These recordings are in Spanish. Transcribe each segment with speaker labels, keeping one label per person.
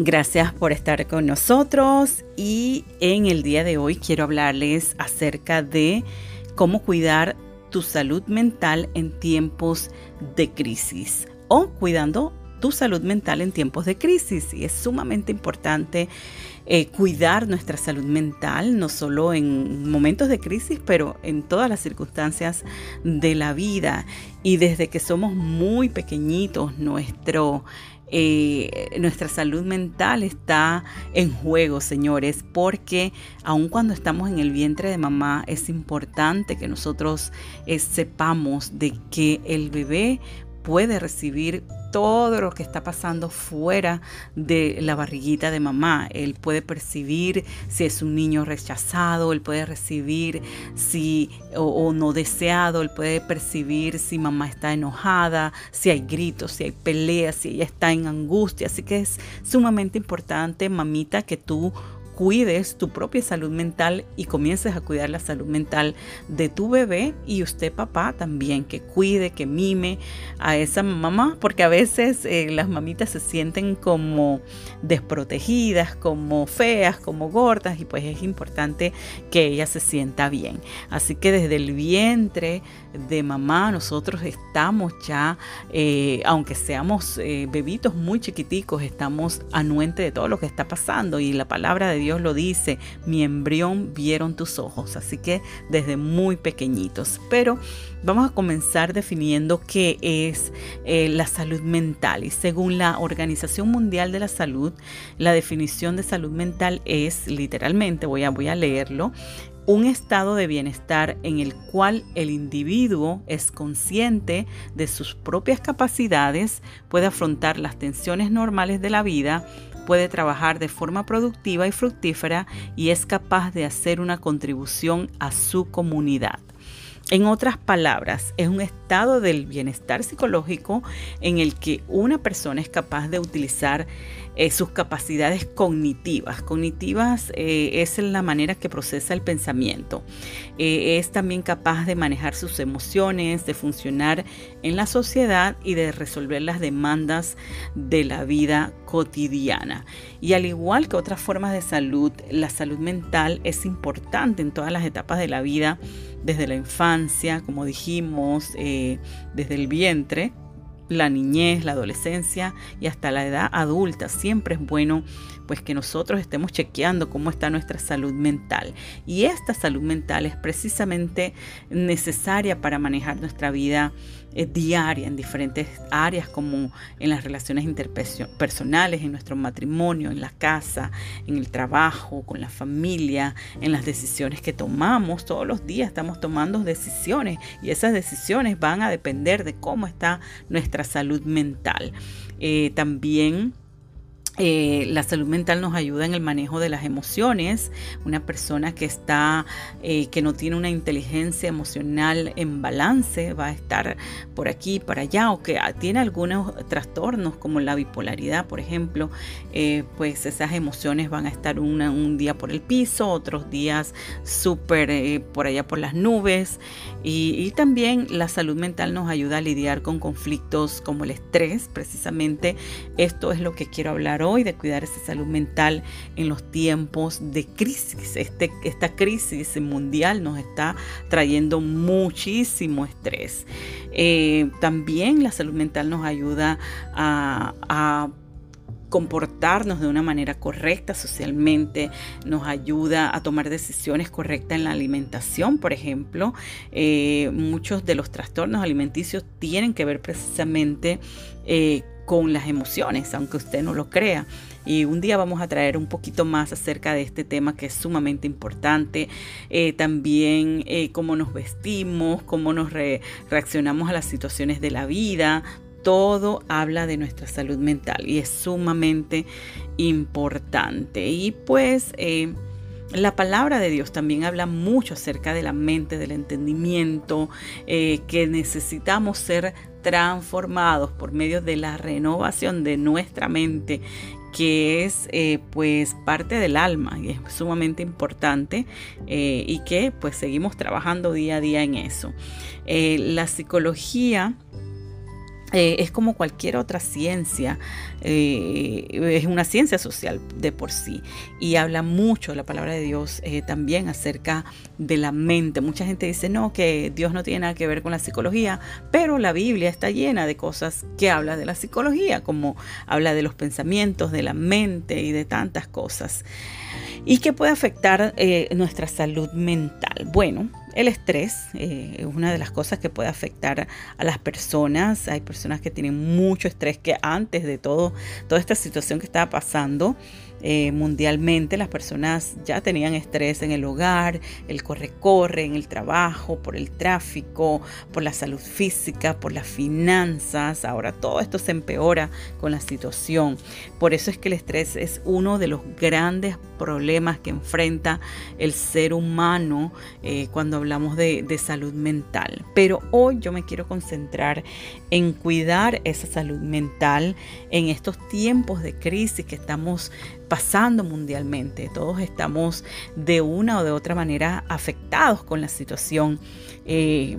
Speaker 1: Gracias por estar con nosotros y en el día de hoy quiero hablarles acerca de cómo cuidar tu salud mental en tiempos de crisis o cuidando tu salud mental en tiempos de crisis. Y es sumamente importante eh, cuidar nuestra salud mental, no solo en momentos de crisis, pero en todas las circunstancias de la vida. Y desde que somos muy pequeñitos, nuestro eh, nuestra salud mental está en juego, señores, porque aun cuando estamos en el vientre de mamá, es importante que nosotros eh, sepamos de que el bebé puede recibir todo lo que está pasando fuera de la barriguita de mamá. Él puede percibir si es un niño rechazado, él puede recibir si o, no deseado, él puede percibir si mamá está enojada, si hay gritos, si hay peleas, si ella está en angustia. Así que es sumamente importante, mamita, que tú cuides tu propia salud mental y comiences a cuidar la salud mental de tu bebé y usted papá también, que cuide, que mime a esa mamá, porque a veces eh, las mamitas se sienten como desprotegidas, como feas, como gordas y pues es importante que ella se sienta bien. Así que desde el vientre de mamá nosotros estamos ya, eh, aunque seamos eh, bebitos muy chiquiticos, estamos anuentes de todo lo que está pasando y la palabra de Dios Dios lo dice, mi embrión vieron tus ojos, así que desde muy pequeñitos. Pero vamos a comenzar definiendo qué es eh, la salud mental. Y según la Organización Mundial de la Salud, la definición de salud mental es literalmente, voy a, voy a leerlo, un estado de bienestar en el cual el individuo es consciente de sus propias capacidades, puede afrontar las tensiones normales de la vida, puede trabajar de forma productiva y fructífera y es capaz de hacer una contribución a su comunidad. En otras palabras, es un estado del bienestar psicológico en el que una persona es capaz de utilizar eh, sus capacidades cognitivas. Cognitivas eh, es la manera que procesa el pensamiento. Eh, es también capaz de manejar sus emociones, de funcionar en la sociedad y de resolver las demandas de la vida cotidiana. Y al igual que otras formas de salud, la salud mental es importante en todas las etapas de la vida, desde la infancia, como dijimos, desde el vientre la niñez, la adolescencia y hasta la edad adulta. Siempre es bueno pues que nosotros estemos chequeando cómo está nuestra salud mental. Y esta salud mental es precisamente necesaria para manejar nuestra vida eh, diaria en diferentes áreas como en las relaciones interpersonales, en nuestro matrimonio, en la casa, en el trabajo, con la familia, en las decisiones que tomamos. Todos los días estamos tomando decisiones y esas decisiones van a depender de cómo está nuestra salud mental. Eh, también eh, la salud mental nos ayuda en el manejo de las emociones. Una persona que está, eh, que no tiene una inteligencia emocional en balance, va a estar por aquí, para allá, o que tiene algunos trastornos como la bipolaridad, por ejemplo, eh, pues esas emociones van a estar un día por el piso, otros días súper por allá por las nubes. Y, y también la salud mental nos ayuda a lidiar con conflictos como el estrés. Precisamente esto es lo que quiero hablar hoy y de cuidar esa salud mental en los tiempos de crisis. Este, esta crisis mundial nos está trayendo muchísimo estrés. Eh, también la salud mental nos ayuda a, comportarnos de una manera correcta socialmente, nos ayuda a tomar decisiones correctas en la alimentación, por ejemplo. Eh, muchos de los trastornos alimenticios tienen que ver precisamente eh, con las emociones, aunque usted no lo crea. Y un día vamos a traer un poquito más acerca de este tema que es sumamente importante. Eh, también eh, cómo nos vestimos, cómo nos reaccionamos a las situaciones de la vida. Todo habla de nuestra salud mental y es sumamente importante. Y pues... Eh, la palabra de Dios también habla mucho acerca de la mente, del entendimiento, que necesitamos ser transformados por medio de la renovación de nuestra mente que es eh, pues parte del alma y es sumamente importante eh, y que pues seguimos trabajando día a día en eso. Eh, la psicología eh, es como cualquier otra ciencia, eh, es una ciencia social de por sí y habla mucho la palabra de Dios eh, también acerca de la mente. Mucha gente dice no, que Dios no tiene nada que ver con la psicología, pero la Biblia está llena de cosas que habla de la psicología, como habla de los pensamientos, de la mente y de tantas cosas. ¿Y que puede afectar nuestra salud mental? Bueno, el estrés eh, es una de las cosas que puede afectar a las personas. Hay personas que tienen mucho estrés que antes de todo, toda esta situación que estaba pasando, eh, mundialmente las personas ya tenían estrés en el hogar, el corre-corre, en el trabajo, por el tráfico, por la salud física, por las finanzas. Ahora todo esto se empeora con la situación. Por eso es que el estrés es uno de los grandes problemas que enfrenta el ser humano eh, cuando hablamos de, de salud mental. Pero hoy yo me quiero concentrar en cuidar esa salud mental en estos tiempos de crisis que estamos pasando mundialmente. Todos estamos de una o de otra manera afectados con la situación. Eh,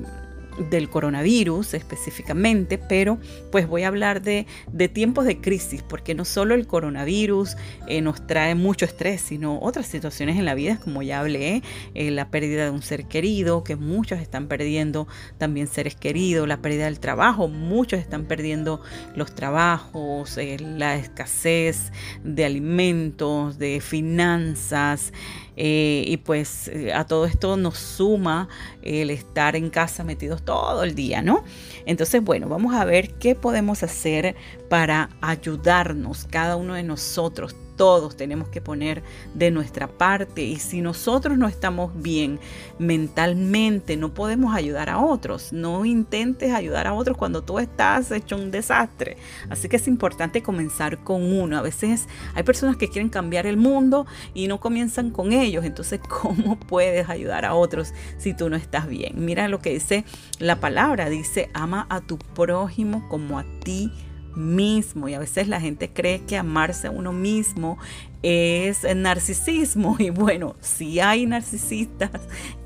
Speaker 1: del coronavirus específicamente, pero pues voy a hablar de, tiempos de crisis, porque no solo el coronavirus eh, nos trae mucho estrés, sino otras situaciones en la vida, como ya hablé, eh, la pérdida de un ser querido, que muchos están perdiendo también seres queridos, la pérdida del trabajo, muchos están perdiendo los trabajos, eh, la escasez de alimentos, de finanzas. Eh, y pues eh, a todo esto nos suma el estar en casa metidos todo el día, ¿no? Entonces, bueno, vamos a ver qué podemos hacer para ayudarnos, cada uno de nosotros, todos tenemos que poner de nuestra parte y si nosotros no estamos bien mentalmente, no podemos ayudar a otros. No intentes ayudar a otros cuando tú estás hecho un desastre. Así que es importante comenzar con uno. A veces hay personas que quieren cambiar el mundo y no comienzan con ellos. Entonces, ¿cómo puedes ayudar a otros si tú no estás bien? Mira lo que dice la palabra. Dice, ama a tu prójimo como a ti mismo y a veces la gente cree que amarse a uno mismo es narcisismo y bueno, si hay narcisistas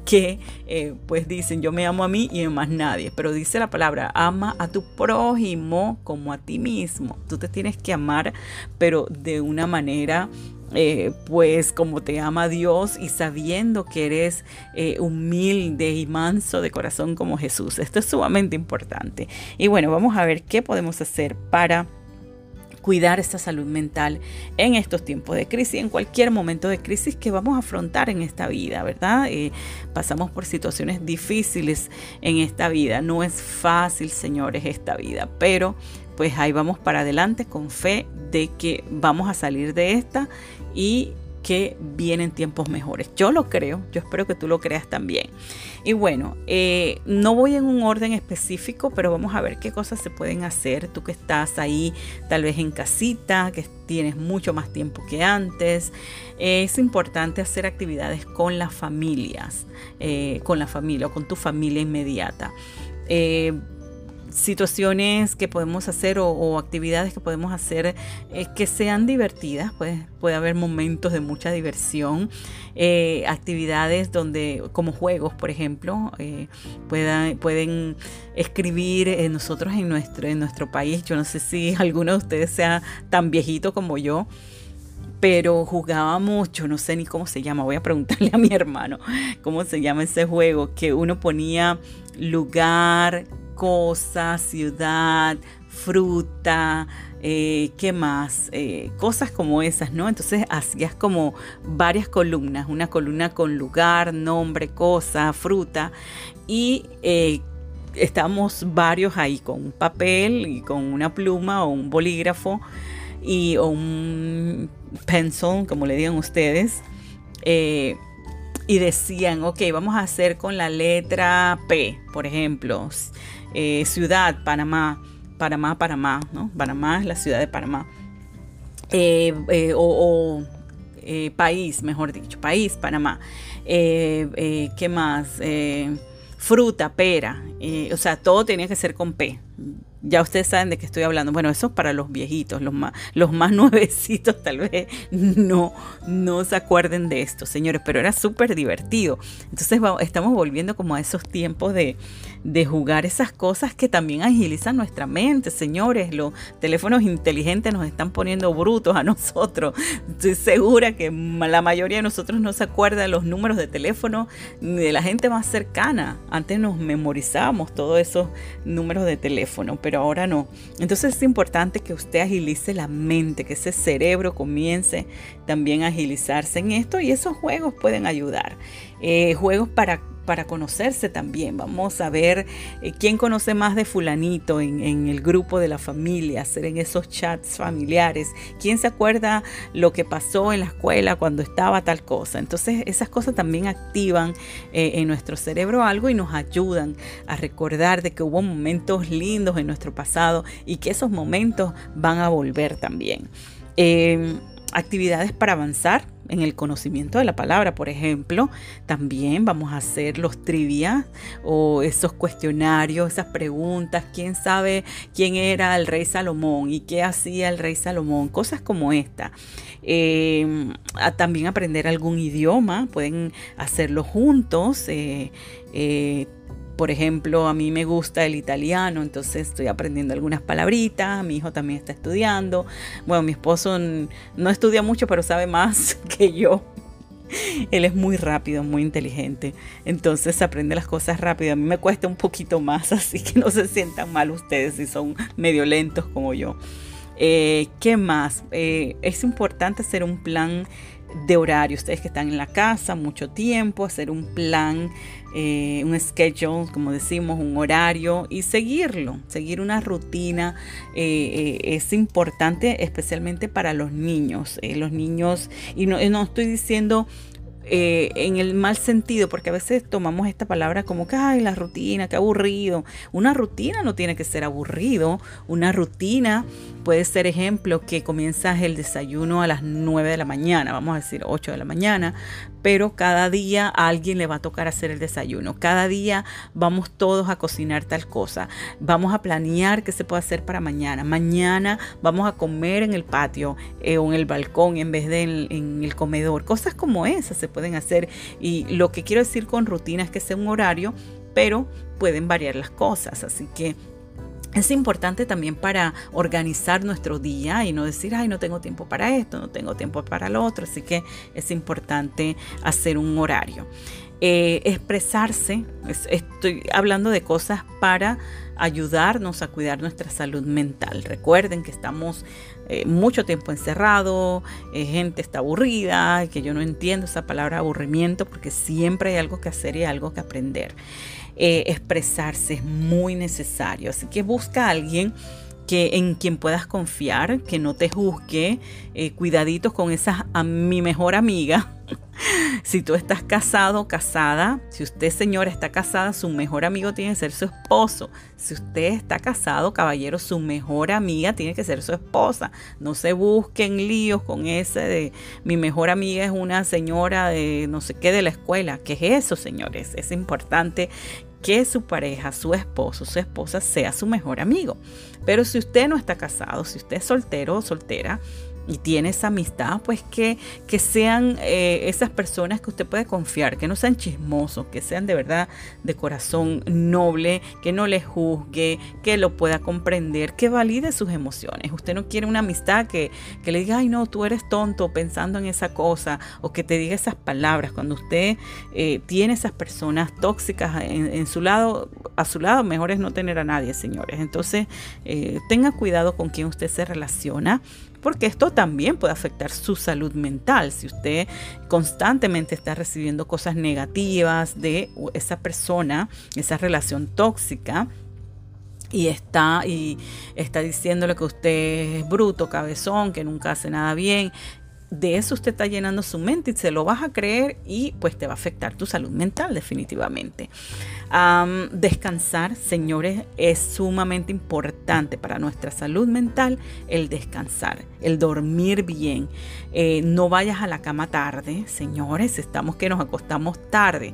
Speaker 1: que eh, pues dicen yo me amo a mí y a más nadie, pero dice la palabra ama a tu prójimo como a ti mismo, tú te tienes que amar pero de una manera eh, pues como te ama Dios y sabiendo que eres eh, humilde y manso de corazón como Jesús. Esto es sumamente importante. Y bueno, vamos a ver qué podemos hacer para cuidar esta salud mental en estos tiempos de crisis, en cualquier momento de crisis que vamos a afrontar en esta vida, ¿verdad? Eh, pasamos por situaciones difíciles en esta vida. No es fácil, señores, esta vida, pero pues ahí vamos para adelante con fe de que vamos a salir de esta y que vienen tiempos mejores. Yo lo creo, yo espero que tú lo creas también. Y bueno, eh, no voy en un orden específico, pero vamos a ver qué cosas se pueden hacer. Tú que estás ahí tal vez en casita, que tienes mucho más tiempo que antes, es importante hacer actividades con las familias, eh, con la familia o con tu familia inmediata. Situaciones que podemos hacer o, actividades que podemos hacer eh, que sean divertidas, pues puede haber momentos de mucha diversión, eh, actividades donde, como juegos, por ejemplo, eh, pueden escribir nosotros en nuestro, en nuestro país, yo no sé si alguno de ustedes sea tan viejito como yo, pero jugaba mucho, no sé ni cómo se llama, voy a preguntarle a mi hermano cómo se llama ese juego, que uno ponía lugar, cosa, ciudad, fruta, eh, ¿qué más? Eh, cosas como esas, ¿no? Entonces hacías como varias columnas, una columna con lugar, nombre, cosa, fruta, y eh, estamos varios ahí con un papel y con una pluma o un bolígrafo y o un pencil, como le digan ustedes y decían, ok, vamos a hacer con la letra P, por ejemplo, eh, ciudad, Panamá, Panamá, Panamá, ¿no? Panamá es la ciudad de Panamá. Eh, eh, o, país, mejor dicho, país, Panamá. ¿Qué más? fruta, pera. o sea, todo tenía que ser con P. Ya ustedes saben de qué estoy hablando. Bueno, eso es para los viejitos, los más, los más nuevecitos tal vez no, no se acuerden de esto, señores, pero era súper divertido. Entonces estamos volviendo como a esos tiempos de, de jugar esas cosas que también agilizan nuestra mente, señores. Los teléfonos inteligentes nos están poniendo brutos a nosotros. Estoy segura que la mayoría de nosotros no se acuerda de los números de teléfono de la gente más cercana. Antes nos memorizábamos todos esos números de teléfono, pero ahora no. Entonces es importante que usted agilice la mente, que ese cerebro comience también a agilizarse en esto y esos juegos pueden ayudar. Eh, juegos para para conocerse también. Vamos a ver eh, quién conoce más de fulanito en, el grupo de la familia, hacer en esos chats familiares, quién se acuerda lo que pasó en la escuela cuando estaba tal cosa. Entonces esas cosas también activan eh, en nuestro cerebro algo y nos ayudan a recordar de que hubo momentos lindos en nuestro pasado y que esos momentos van a volver también. Eh, actividades para avanzar en el conocimiento de la palabra, por ejemplo, también vamos a hacer los trivia o esos cuestionarios, esas preguntas, quién sabe quién era el rey Salomón y qué hacía el rey Salomón, cosas como esta. Eh, también aprender algún idioma, pueden hacerlo juntos. Eh, eh, por ejemplo, a mí me gusta el italiano, entonces estoy aprendiendo algunas palabritas, mi hijo también está estudiando. Bueno, mi esposo no estudia mucho, pero sabe más que yo. Él es muy rápido, muy inteligente, entonces aprende las cosas rápido. A mí me cuesta un poquito más, así que no se sientan mal ustedes si son medio lentos como yo. Eh, ¿Qué más? Eh, es importante hacer un plan de horario. Ustedes que están en la casa mucho tiempo, hacer un plan, eh, un schedule, como decimos, un horario y seguirlo, seguir una rutina eh, eh, es importante, especialmente para los niños. los niños, y no, no estoy diciendo eh, en el mal sentido, porque a veces tomamos esta palabra como que, ay, la rutina, qué aburrido. Una rutina no tiene que ser aburrido. Una rutina puede ser, ejemplo, que comienzas el desayuno a las 9 de la mañana, vamos a decir 8 de la mañana, pero cada día a alguien le va a tocar hacer el desayuno. Cada día vamos todos a cocinar tal cosa. Vamos a planear qué se puede hacer para mañana. Mañana vamos a comer en el patio eh, o en el balcón en vez de en, en el comedor. Cosas como esas se pueden hacer. Y lo que quiero decir con rutina es que sea un horario, pero pueden variar las cosas. Así que es importante también para organizar nuestro día y no decir, ay, no tengo tiempo para esto, no tengo tiempo para lo otro. Así que es importante hacer un horario. Eh, expresarse, estoy hablando de cosas para ayudarnos a cuidar nuestra salud mental. Recuerden que estamos eh, mucho tiempo encerrado, eh, gente está aburrida, que yo no entiendo esa palabra aburrimiento porque siempre hay algo que hacer y algo que aprender. Eh, expresarse es muy necesario. Así que busca a alguien que en quien puedas confiar, que no te juzgue, eh, cuidaditos con esa a mi mejor amiga. si tú estás casado, casada, si usted señora está casada, su mejor amigo tiene que ser su esposo. Si usted está casado, caballero, su mejor amiga tiene que ser su esposa. No se busquen líos con ese de mi mejor amiga es una señora de no sé qué de la escuela. ¿Qué es eso, señores? Es importante que su pareja, su esposo, su esposa sea su mejor amigo. Pero si usted no está casado, si usted es soltero o soltera, y tiene esa amistad, pues que, que sean eh, esas personas que usted puede confiar, que no sean chismosos, que sean de verdad de corazón noble, que no le juzgue, que lo pueda comprender, que valide sus emociones. Usted no quiere una amistad que, que le diga, ay no, tú eres tonto pensando en esa cosa, o que te diga esas palabras. Cuando usted eh, tiene esas personas tóxicas en, su lado, a su lado, mejor es no tener a nadie, señores. Entonces, eh, tenga cuidado con quién usted se relaciona porque esto también puede afectar su salud mental. Si usted constantemente está recibiendo cosas negativas de esa persona, esa relación tóxica, y está y está diciéndole que usted es bruto, cabezón, que nunca hace nada bien, de eso usted está llenando su mente y se lo vas a creer y pues te va a afectar tu salud mental definitivamente. descansar, señores, es sumamente importante para nuestra salud mental el descansar, el dormir bien. Eh, no vayas a la cama tarde, señores, estamos que nos acostamos tarde.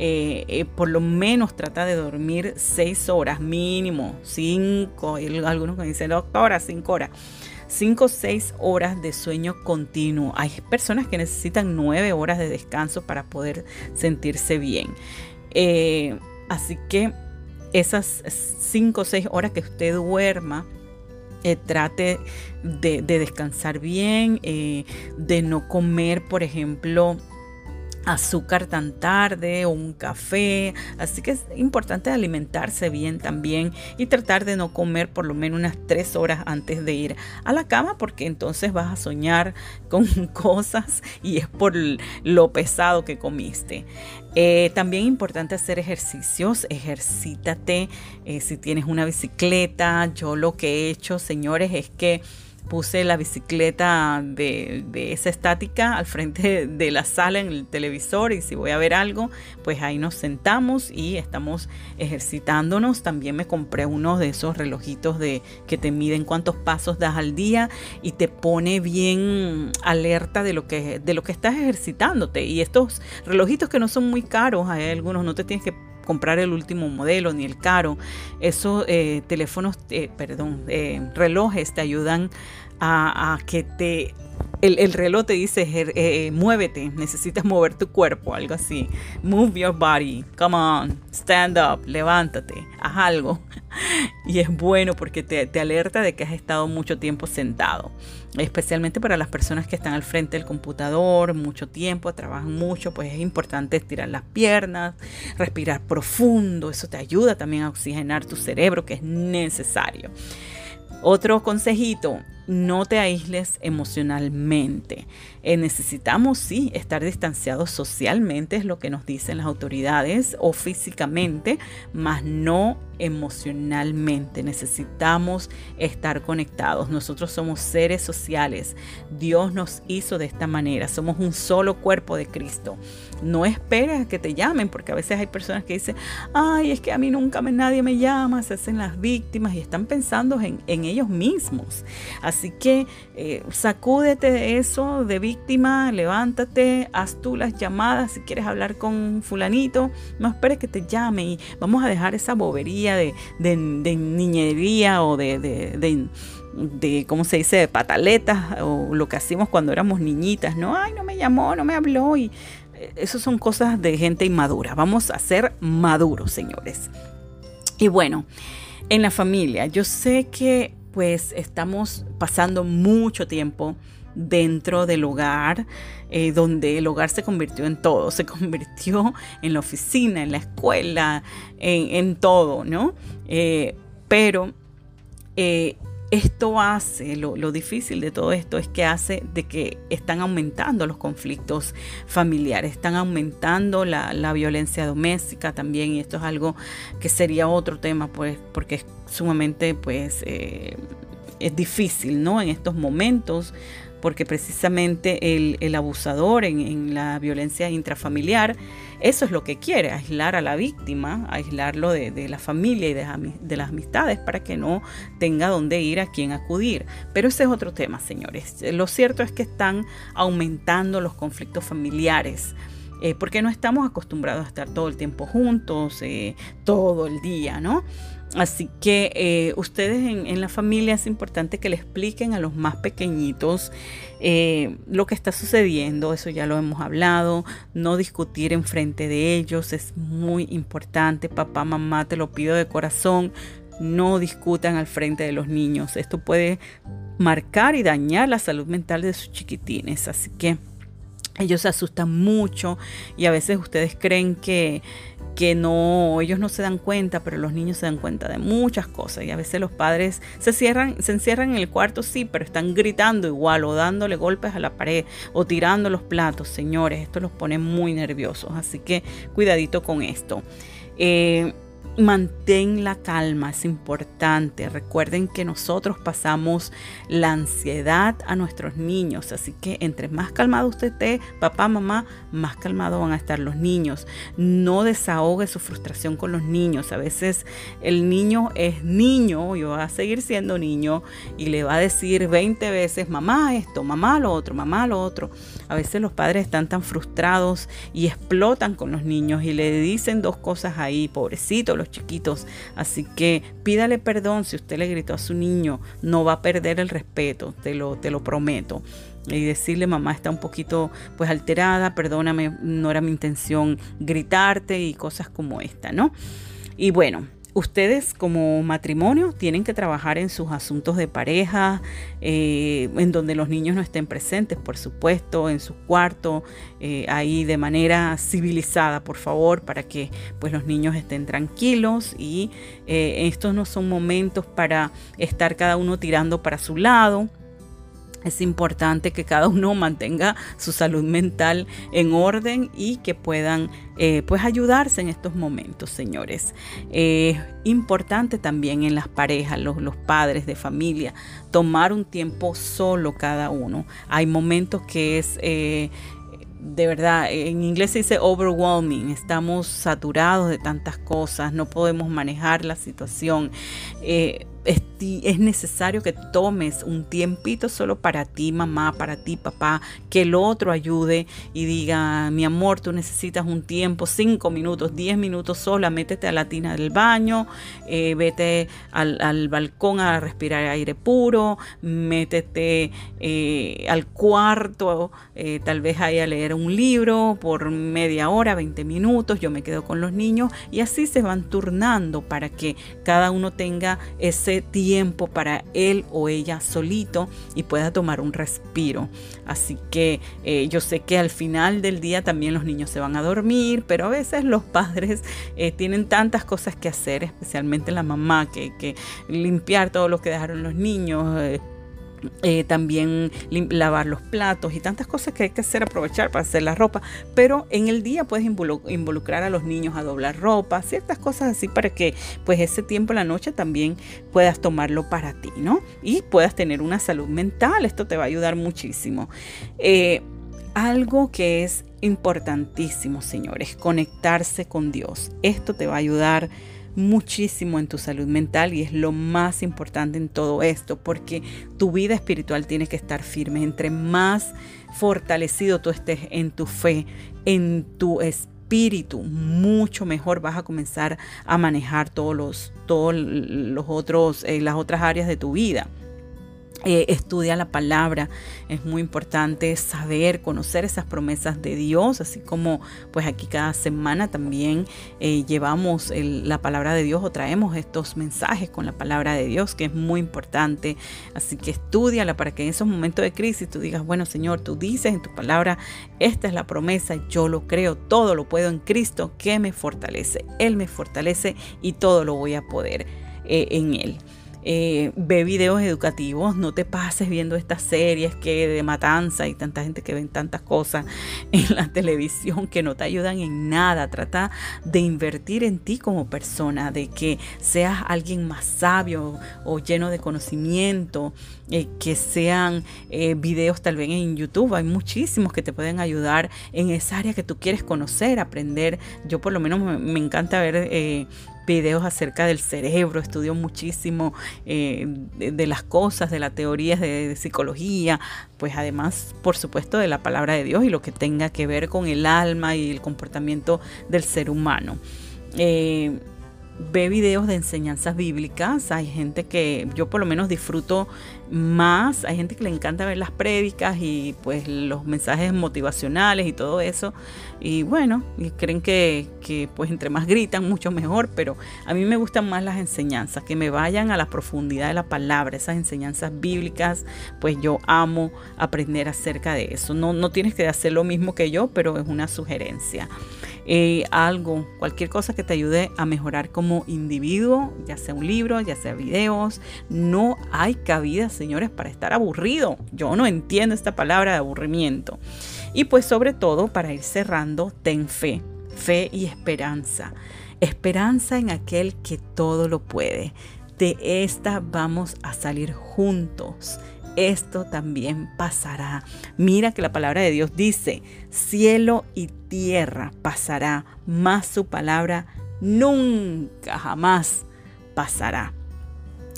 Speaker 1: eh, eh, por lo menos trata de dormir seis horas mínimo, cinco, algunos me dicen, doctora, cinco horas. Cinco o seis horas de sueño continuo. Hay personas que necesitan nueve horas de descanso para poder sentirse bien. Eh, así que esas cinco o seis horas que usted duerma, trate de, descansar bien, de no comer, por ejemplo, azúcar tan tarde o un café. Así que es importante alimentarse bien también y tratar de no comer por lo menos unas tres horas antes de ir a la cama porque entonces vas a soñar con cosas y es por lo pesado que comiste. Eh, también importante hacer ejercicios, ejercítate. Eh, si tienes una bicicleta, yo lo que he hecho, señores, es que puse la bicicleta de, esa estática al frente de la sala en el televisor y si voy a ver algo, pues ahí nos sentamos y estamos ejercitándonos. También me compré uno de esos relojitos de que te miden cuántos pasos das al día y te pone bien alerta de lo que de lo que estás ejercitándote. Y estos relojitos que no son muy caros, hay algunos no te tienes que comprar el último modelo ni el caro. Esos eh, teléfonos, eh, perdón, eh, relojes te ayudan a, que te el, reloj te dice, muévete, necesitas mover tu cuerpo, algo así. Move your body, come on, stand up, levántate, haz algo. Y es bueno porque te, te, alerta de que has estado mucho tiempo sentado. Especialmente para las personas que están al frente del computador mucho tiempo, trabajan mucho, pues es importante estirar las piernas, respirar profundo. Eso te ayuda también a oxigenar tu cerebro, que es necesario. Otro consejito, no te aísles emocionalmente. Eh, necesitamos, sí, estar distanciados socialmente, es lo que nos dicen las autoridades, o físicamente, mas no emocionalmente. Necesitamos estar conectados. Nosotros somos seres sociales. Dios nos hizo de esta manera. Somos un solo cuerpo de Cristo. No esperes a que te llamen, porque a veces hay personas que dicen, ay, es que a mí nunca nadie me llama, se hacen las víctimas y están pensando en, ellos mismos. Así que eh, sacúdete de eso, de víctima, levántate, haz tú las llamadas si quieres hablar con fulanito. No esperes que te llame y vamos a dejar esa bobería de, niñería o de, de, ¿cómo se dice?, de pataletas o lo que hacíamos cuando éramos niñitas, ¿no? Ay, no me llamó, no me habló y eh, eso son cosas de gente inmadura. Vamos a ser maduros, señores. Y bueno, en la familia, yo sé que pues estamos pasando mucho tiempo dentro del hogar, eh, donde el hogar se convirtió en todo, se convirtió en la oficina, en la escuela, en, todo, ¿no? Eh, pero eh, esto hace, lo, difícil de todo esto es que hace de que están aumentando los conflictos familiares, están aumentando la, la violencia doméstica también, y esto es algo que sería otro tema, pues, porque es sumamente, pues, es difícil, ¿no? En estos momentos porque precisamente el, abusador en, la violencia intrafamiliar, eso es lo que quiere, aislar a la víctima, aislarlo de, la familia y de, las amistades para que no tenga dónde ir, a quién acudir. Pero ese es otro tema, señores. Lo cierto es que están aumentando los conflictos familiares. Eh, porque no estamos acostumbrados a estar todo el tiempo juntos, eh, todo el día, ¿no? Así que eh, ustedes en, la familia es importante que le expliquen a los más pequeñitos eh, lo que está sucediendo, eso ya lo hemos hablado, no discutir en frente de ellos es muy importante, papá, mamá, te lo pido de corazón, no discutan al frente de los niños, esto puede marcar y dañar la salud mental de sus chiquitines, así que ellos se asustan mucho y a veces ustedes creen que que no, ellos no se dan cuenta, pero los niños se dan cuenta de muchas cosas y a veces los padres se cierran, se encierran en el cuarto, sí, pero están gritando igual o dándole golpes a la pared o tirando los platos, señores, esto los pone muy nerviosos, así que cuidadito con esto. Eh, Mantén la calma, es importante. Recuerden que nosotros pasamos la ansiedad a nuestros niños, así que entre más calmado usted esté, papá, mamá, más calmado van a estar los niños. No desahogue su frustración con los niños. A veces el niño es niño y va a seguir siendo niño y le va a decir 20 veces, mamá esto, mamá lo otro, mamá lo otro. A veces los padres están tan frustrados y explotan con los niños y le dicen dos cosas ahí, pobrecito, los chiquitos. Así que pídale perdón si usted le gritó a su niño, no va a perder el respeto, te lo, te lo prometo. Y decirle, mamá está un poquito pues alterada, perdóname, no era mi intención gritarte y cosas como esta, ¿no? Y bueno, Ustedes como matrimonio tienen que trabajar en sus asuntos de pareja, eh, en donde los niños no estén presentes, por supuesto, en su cuarto, eh, ahí de manera civilizada, por favor, para que pues los niños estén tranquilos y eh, estos no son momentos para estar cada uno tirando para su lado es importante que cada uno mantenga su salud mental en orden y que puedan eh, pues ayudarse en estos momentos, señores. Es importante también en las parejas, los, los padres de familia, tomar un tiempo solo cada uno. Hay momentos que es... Eh, de verdad, en inglés se dice overwhelming, estamos saturados de tantas cosas, no podemos manejar la situación. Eh, es, necesario que tomes un tiempito solo para ti, mamá, para ti, papá, que el otro ayude y diga, mi amor, tú necesitas un tiempo, cinco minutos, diez minutos sola, métete a la tina del baño, eh, vete al, balcón a respirar aire puro, métete eh, al cuarto, eh, tal vez ahí a leer un libro por media hora, 20 minutos, yo me quedo con los niños y así se van turnando para que cada uno tenga ese tiempo para él o ella solito y pueda tomar un respiro. Así que eh, yo sé que al final del día también los niños se van a dormir, pero a veces los padres eh, tienen tantas cosas que hacer, especialmente la mamá, que, que limpiar todo lo que dejaron los niños. Eh, eh, también lavar los platos y tantas cosas que hay que hacer, aprovechar para hacer la ropa, pero en el día puedes involucrar a los niños a doblar ropa, ciertas cosas así para que pues ese tiempo en la noche también puedas tomarlo para ti, ¿no? Y puedas tener una salud mental, esto te va a ayudar muchísimo. Eh, algo que es importantísimo, señores, conectarse con Dios. Esto te va a ayudar muchísimo en tu salud mental y es lo más importante en todo esto porque tu vida espiritual tiene que estar firme. Entre más fortalecido tú estés en tu fe, en tu espíritu, mucho mejor vas a comenzar a manejar todos los, todos los otros, eh, las otras áreas de tu vida. Eh, estudia la palabra, es muy importante saber, conocer esas promesas de Dios, así como pues aquí cada semana también eh, llevamos la palabra de Dios o traemos estos mensajes con la palabra de Dios, que es muy importante, así que estudiala para que en esos momentos de crisis tú digas, bueno Señor, tú dices en tu palabra, esta es la promesa, yo lo creo, todo lo puedo en Cristo que me fortalece, Él me fortalece y todo lo voy a poder eh, en Él. Eh, ve videos educativos, no te pases viendo estas series que de matanza y tanta gente que ven tantas cosas en la televisión que no te ayudan en nada. Trata de invertir en ti como persona, de que seas alguien más sabio o lleno de conocimiento, eh, que sean eh, videos tal vez en YouTube. Hay muchísimos que te pueden ayudar en esa área que tú quieres conocer, aprender. Yo por lo menos me, encanta ver videos acerca del cerebro, estudio muchísimo eh, de, las cosas, de las teorías de, psicología, pues además, por supuesto, de la palabra de Dios y lo que tenga que ver con el alma y el comportamiento del ser humano. Eh, ve videos de enseñanzas bíblicas. Hay gente que yo por lo menos disfruto más. Hay gente que le encanta ver las prédicas y pues los mensajes motivacionales y todo eso. Y bueno, y creen que, que pues entre más gritan, mucho mejor. Pero a mí me gustan más las enseñanzas, que me vayan a la profundidad de la palabra, esas enseñanzas bíblicas. Pues yo amo aprender acerca de eso. No, no tienes que hacer lo mismo que yo, pero es una sugerencia. Eh, algo, cualquier cosa que te ayude a mejorar como individuo, ya sea un libro, ya sea videos. No hay cabida, señores, para estar aburrido. Yo no entiendo esta palabra de aburrimiento. Y pues sobre todo, para ir cerrando, ten fe, fe y esperanza. esperanza en aquel que todo lo puede. De esta vamos a salir juntos. Esto también pasará. Mira que la palabra de Dios dice, cielo y tierra pasará, mas su palabra nunca jamás pasará.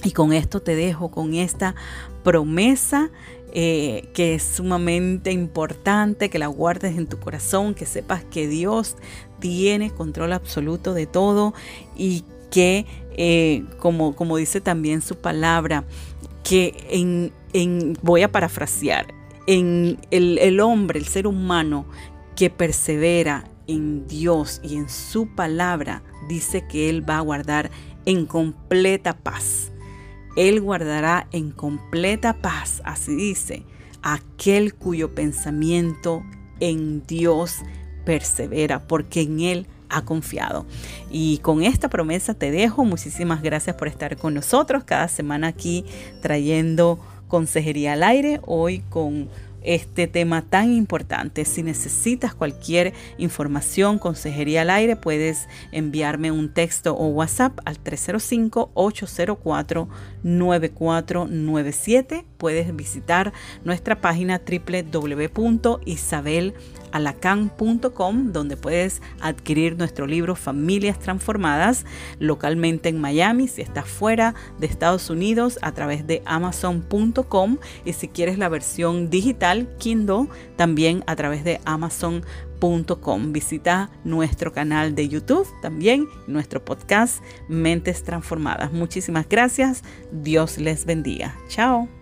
Speaker 1: Y con esto te dejo, con esta promesa eh, que es sumamente importante, que la guardes en tu corazón, que sepas que Dios tiene control absoluto de todo y que, eh, como, como dice también su palabra, que en, voy a parafrasear, en el hombre, el ser humano que persevera en Dios y en su palabra, dice que Él va a guardar en completa paz. Él guardará en completa paz, así dice, aquel cuyo pensamiento en Dios persevera, porque en Él ha confiado. Y con esta promesa te dejo. Muchísimas gracias por estar con nosotros cada semana aquí trayendo consejería al aire. Hoy con este tema tan importante. Si necesitas cualquier información, consejería al aire, puedes enviarme un texto o WhatsApp al 305-804-9497. Puedes visitar nuestra página www.isabel.com alacan.com, donde puedes adquirir nuestro libro Familias Transformadas localmente en Miami, si estás fuera de Estados Unidos, a través de amazon.com y si quieres la versión digital Kindle, también a través de amazon.com. Visita nuestro canal de YouTube también, nuestro podcast Mentes Transformadas. Muchísimas gracias. Dios les bendiga. Chao.